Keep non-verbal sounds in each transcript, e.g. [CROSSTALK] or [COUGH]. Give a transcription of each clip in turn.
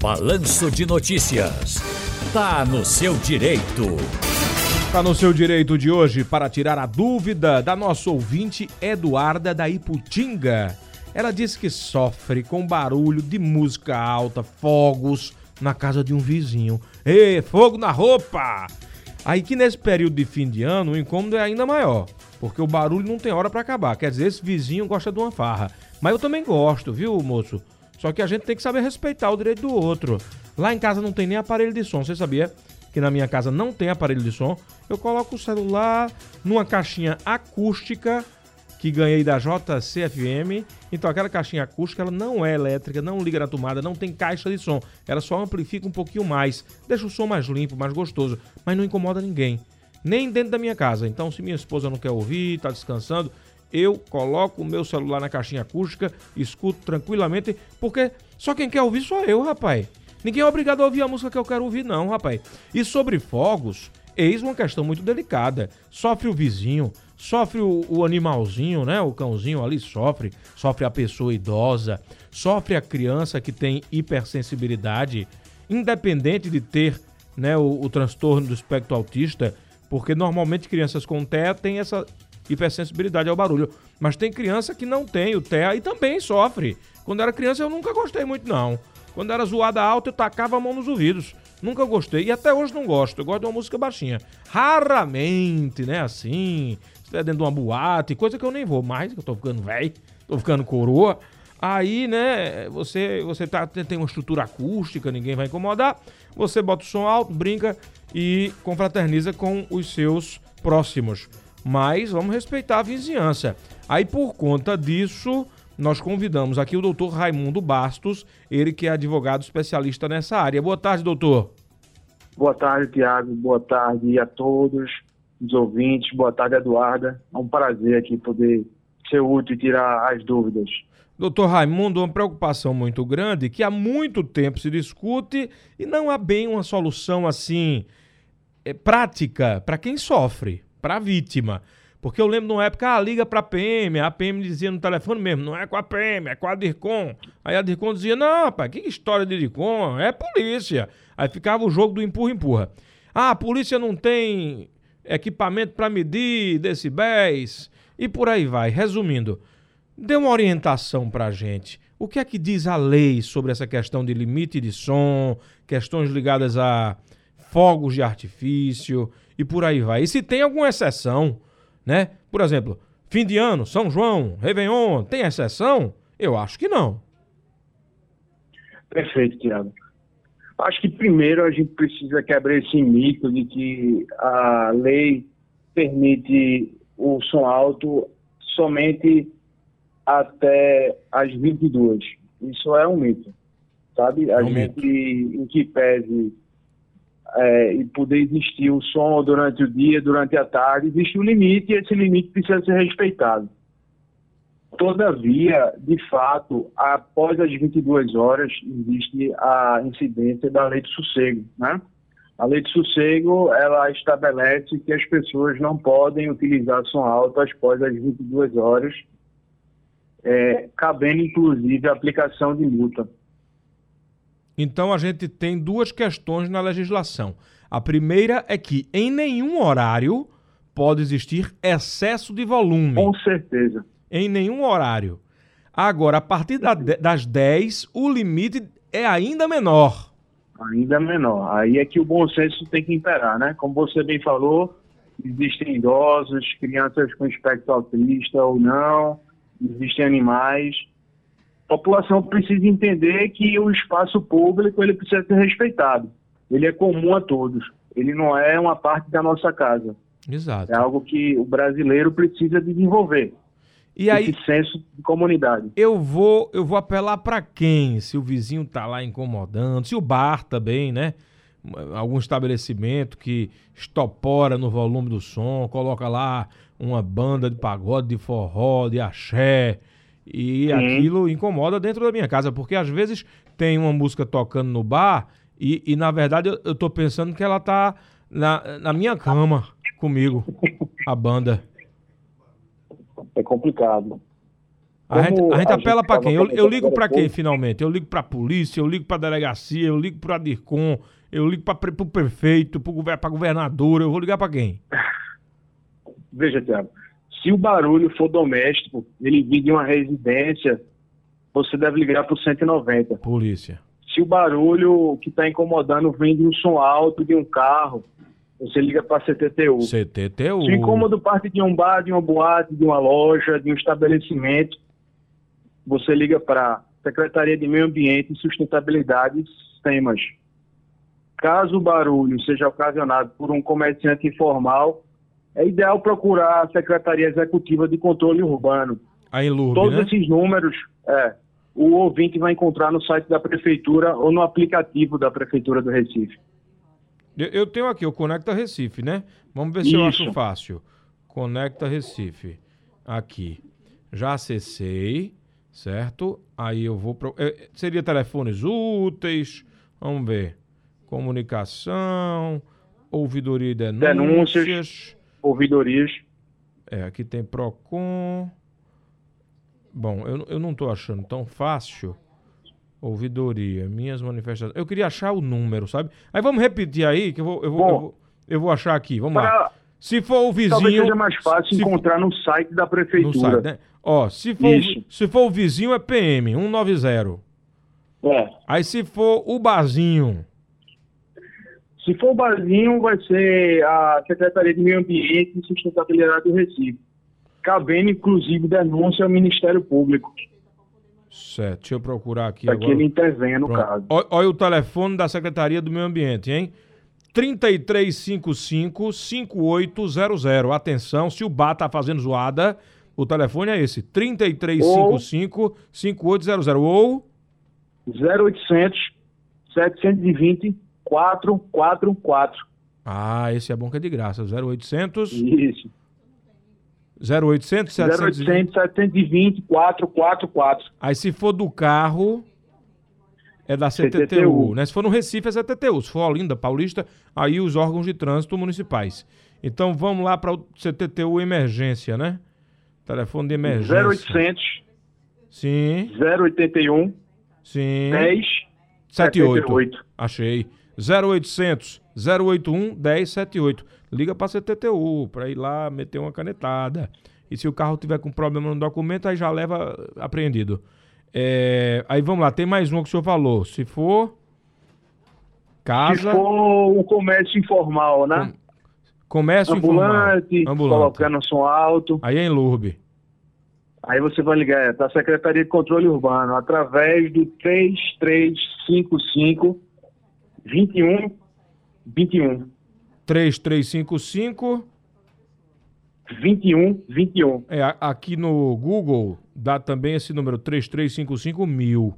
Balanço de Notícias. Tá no seu direito. Tá no seu direito de hoje para tirar a dúvida da nossa ouvinte Eduarda da Iputinga. Ela disse que sofre com barulho de música alta, fogos na casa de um vizinho. Ê, fogo na roupa! Aí que nesse período de fim de ano o incômodo é ainda maior, porque o barulho não tem hora para acabar. Quer dizer, esse vizinho gosta de uma farra. Mas eu também gosto, viu, moço? Só que a gente tem que saber respeitar o direito do outro. Lá em casa não tem nem aparelho de som. Você sabia que na minha casa não tem aparelho de som? Eu coloco o celular numa caixinha acústica que ganhei da JCFM. Então aquela caixinha acústica ela não é elétrica, não liga na tomada, não tem caixa de som. Ela só amplifica um pouquinho mais, deixa o som mais limpo, mais gostoso, mas não incomoda ninguém. Nem dentro da minha casa. Então se minha esposa não quer ouvir, está descansando, eu coloco o meu celular na caixinha acústica, escuto tranquilamente, porque só quem quer ouvir sou eu, rapaz. Ninguém é obrigado a ouvir a música que eu quero ouvir, não, rapaz. E sobre fogos, eis uma questão muito delicada. Sofre o vizinho, sofre o, o, animalzinho, né? O cãozinho ali sofre, sofre a pessoa idosa, sofre a criança que tem hipersensibilidade, independente de ter né, o, o transtorno do espectro autista, porque normalmente crianças com TEA têm essa hipersensibilidade ao barulho. Mas tem criança que não tem o TEA e também sofre. Quando era criança eu nunca gostei muito, não. Quando era zoada alta, eu tacava a mão nos ouvidos. Nunca gostei. E até hoje não gosto. Eu gosto de uma música baixinha. Raramente, né? Assim. Se estiver dentro de uma boate, coisa que eu nem vou mais, que eu tô ficando velho, tô ficando coroa. Aí, né, você, você tá, tem uma estrutura acústica, ninguém vai incomodar. Você bota o som alto, brinca e confraterniza com os seus próximos mas vamos respeitar a vizinhança. Aí, por conta disso, nós convidamos aqui o doutor Raimundo Bastos, ele que é advogado especialista nessa área. Boa tarde, doutor. Boa tarde, Tiago. Boa tarde a todos os ouvintes. Boa tarde, Eduarda. É um prazer aqui poder ser útil e tirar as dúvidas. Doutor Raimundo, uma preocupação muito grande que há muito tempo se discute e não há bem uma solução assim é, prática para quem sofre para a vítima. Porque eu lembro de uma época, ah, liga para a PM, a PM dizia no telefone mesmo, não é com a PM, é com a DIRCOM. Aí a DIRCOM dizia, não, rapaz, que história de DIRCOM? É polícia. Aí ficava o jogo do empurra-empurra. Ah, a polícia não tem equipamento para medir decibéis e por aí vai. Resumindo, dê uma orientação para a gente. O que é que diz a lei sobre essa questão de limite de som, questões ligadas a fogos de artifício e por aí vai. E se tem alguma exceção, né? Por exemplo, fim de ano, São João, Réveillon, tem exceção? Eu acho que não. Perfeito, Tiago. Acho que primeiro a gente precisa quebrar esse mito de que a lei permite o som alto somente até as 22. Isso é um mito, sabe? A é um gente, mito. em que pese é, e poder existir o som durante o dia, durante a tarde, existe um limite e esse limite precisa ser respeitado. Todavia, de fato, após as 22 horas, existe a incidência da lei de sossego, né? A lei de sossego, ela estabelece que as pessoas não podem utilizar som alto após as 22 horas, é, cabendo inclusive a aplicação de multa. Então a gente tem duas questões na legislação. A primeira é que em nenhum horário pode existir excesso de volume. Com certeza. Em nenhum horário. Agora, a partir da, das 10, o limite é ainda menor. Ainda menor. Aí é que o bom senso tem que imperar, né? Como você bem falou, existem idosos, crianças com espectro autista ou não, existem animais a população precisa entender que o espaço público ele precisa ser respeitado. Ele é comum a todos. Ele não é uma parte da nossa casa. Exato. É algo que o brasileiro precisa desenvolver. E aí, esse senso de comunidade. Eu vou, eu vou apelar para quem? Se o vizinho tá lá incomodando, se o bar também, né? Algum estabelecimento que estopora no volume do som, coloca lá uma banda de pagode, de forró, de axé, e Sim. aquilo incomoda dentro da minha casa, porque às vezes tem uma música tocando no bar e, e na verdade eu, eu tô pensando que ela tá na, na minha cama comigo, a banda. É complicado. A gente, a gente apela pra tava quem? Eu, eu ligo há quem, finalmente? Eu ligo pra polícia, eu ligo pra delegacia, eu ligo pro Adircom, eu ligo pre- pro prefeito, pro, gover- pra governadora, eu vou ligar pra quem? Veja, Tiago, se o barulho for doméstico, ele vir de uma residência, você deve ligar para o 190. Polícia. Se o barulho que está incomodando vem de um som alto de um carro, você liga para a CTTU. CTTU. Se o incômodo parte de um bar, de uma boate, de uma loja, de um estabelecimento, você liga para a Secretaria de Meio Ambiente e Sustentabilidade SEMAS. Caso o barulho seja ocasionado por um comerciante informal, é ideal procurar a Secretaria Executiva de Controle Urbano. Aí Lourdes, Todos né? esses números, é, o ouvinte vai encontrar no site da Prefeitura ou no aplicativo da Prefeitura do Recife. Eu, eu tenho aqui o Conecta Recife, né? Vamos ver se eu acho Isso. fácil. Conecta Recife. Aqui. Já acessei, certo? Aí eu vou. Pro... eh, seria telefones úteis. Vamos ver. Comunicação. Ouvidoria e denúncias. Denúncias. Ouvidorias. É, aqui tem PROCON. Bom, eu, eu não tô achando tão fácil. Ouvidoria, minhas manifestações. Eu queria achar o número, sabe? Aí vamos repetir aí, que eu vou, eu vou, Bom. eu vou, eu vou achar aqui. Vamos lá. Se for o Talvez vizinho. seja mais fácil se encontrar no site da Prefeitura. site, né? Ó, se for, Isso. se for o vizinho é PM, 190. É. Aí se for o barzinho, Se for o barzinho, vai ser a Secretaria de Meio Ambiente e Sustentabilidade do Recife. Cabendo, inclusive, denúncia ao Ministério Público, certo, deixa eu procurar aqui para que agora. ele intervenha no Pronto. caso. Olha o telefone da Secretaria do Meio Ambiente, hein? 3355-5800. Atenção, se o bar tá fazendo zoada, o telefone é esse: 3355-5800. Ou 0800 720 444. Ah, esse é bom que é de graça. 0800 Isso. 0800 720. 0800 720 444. Aí se for do carro é da CTTU, CTTU. né? Se for no Recife é CTTU, se for Olinda, Paulista, aí os órgãos de trânsito municipais. Então vamos lá para o CTTU emergência, né? Telefone de emergência. 0800 Sim, 081 sim. 10 78. 78. Achei. 0800 081 1078. Liga para CTTU para ir lá meter uma canetada. E se o carro tiver com problema no documento, aí já leva apreendido. É, aí vamos lá, tem mais um que o senhor falou. Se for casa, Se for um comércio informal, né? comércio Ambulante, informal, ambulante. colocando som alto. Aí é em Lourbe. Aí você vai ligar para a Secretaria de Controle Urbano através do 3355 21 21. 3355 21 21. é aqui no Google dá também esse número 3355 mil.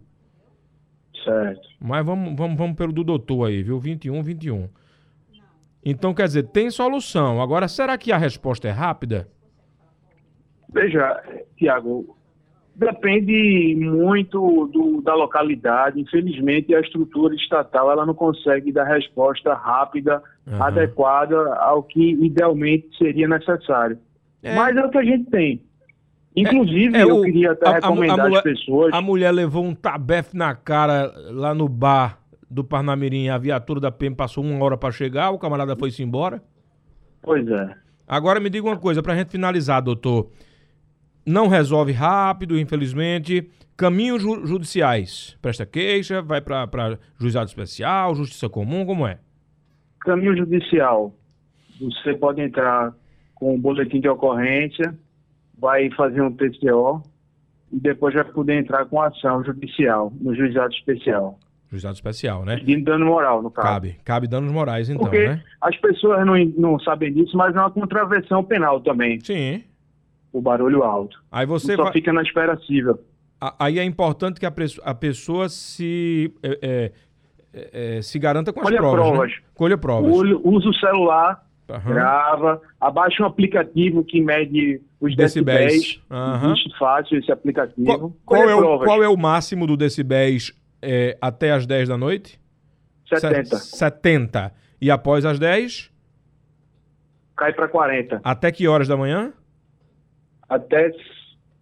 Certo. Mas vamos, vamos, vamos pelo do doutor aí, viu? 21, 21. Então, quer dizer, tem solução. Agora, será que a resposta é rápida? Veja, Tiago, depende muito do- da localidade. Infelizmente, a estrutura estatal ela não consegue dar resposta rápida, Aham. adequada ao que idealmente seria necessário. É. Mas é o que a gente tem. Inclusive, É, eu o- queria até a- a- recomendar a mulher- às pessoas. A mulher levou um tabefe na cara lá no bar do Parnamirim. A viatura da PM passou uma hora pra chegar, o camarada foi-se embora. Pois é. Agora me diga uma coisa, pra gente finalizar, doutor. Não resolve rápido, infelizmente. Caminhos ju- judiciais. Presta queixa, vai pra juizado especial, justiça comum, como é? Caminho judicial. Você pode entrar com um boletim de ocorrência, vai fazer um TCO e depois vai poder entrar com ação judicial no juizado especial. Juizado especial, né? Pedindo dano moral, no caso. Cabe. Cabe danos morais, então, Porque né? as pessoas não, não sabem disso, mas é uma contravenção penal também, Sim. O barulho alto. Aí você só vai. fica na espera cível. Aí é importante que a, pessoa se. é, é, é, é, se garanta com as Colha provas. né? provas. Colha provas. Usa o celular, Aham. grava, abaixa um aplicativo que mede os Decibéis. decibéis. Existe fácil esse aplicativo. Qual, qual é o, provas. qual é o máximo do decibéis é, até as 10 da noite? 70. Se- 70. E após as 10? Cai para 40. Até que horas da manhã? Até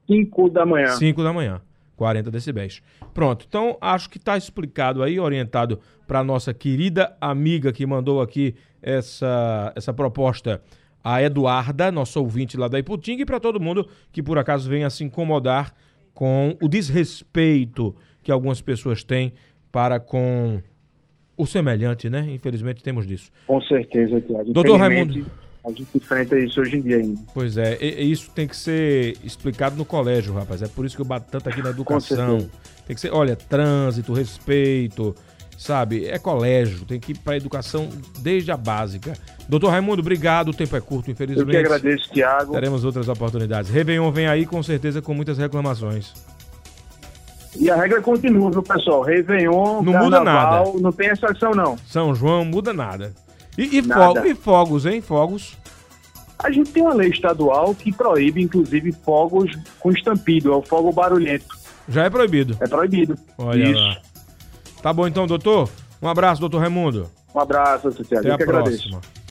5 da manhã. 5 da manhã. 40 decibéis. Pronto, então acho que está explicado aí, orientado para nossa querida amiga que mandou aqui essa, essa proposta, a Eduarda, nosso ouvinte lá da Iputinga, e para todo mundo que por acaso venha se incomodar com o desrespeito que algumas pessoas têm para com o semelhante, né? Infelizmente temos disso. Com certeza, Tiago. Doutor Raimundo. A gente enfrenta isso hoje em dia ainda. Pois é, e, e isso tem que ser explicado no colégio, rapaz. É por isso que eu bato tanto aqui na [LAUGHS] educação. Tem que ser, olha, trânsito, respeito, sabe? É colégio, tem que ir para educação desde a básica. Doutor Raimundo, obrigado. O tempo é curto, infelizmente. Eu que agradeço, Tiago. Teremos outras oportunidades. Réveillon vem aí com certeza com muitas reclamações. E a regra continua, viu, pessoal? Réveillon, não muda nada. não tem exceção, não. São João muda nada. E, e, e fogos, hein? Fogos. A gente tem uma lei estadual que proíbe, inclusive, fogos com estampido, é o fogo barulhento. Já é proibido? É proibido. Olha Isso. lá. Tá bom então, doutor? Um abraço, doutor Raimundo. Um abraço, Tiago. Até a próxima. Agradeço.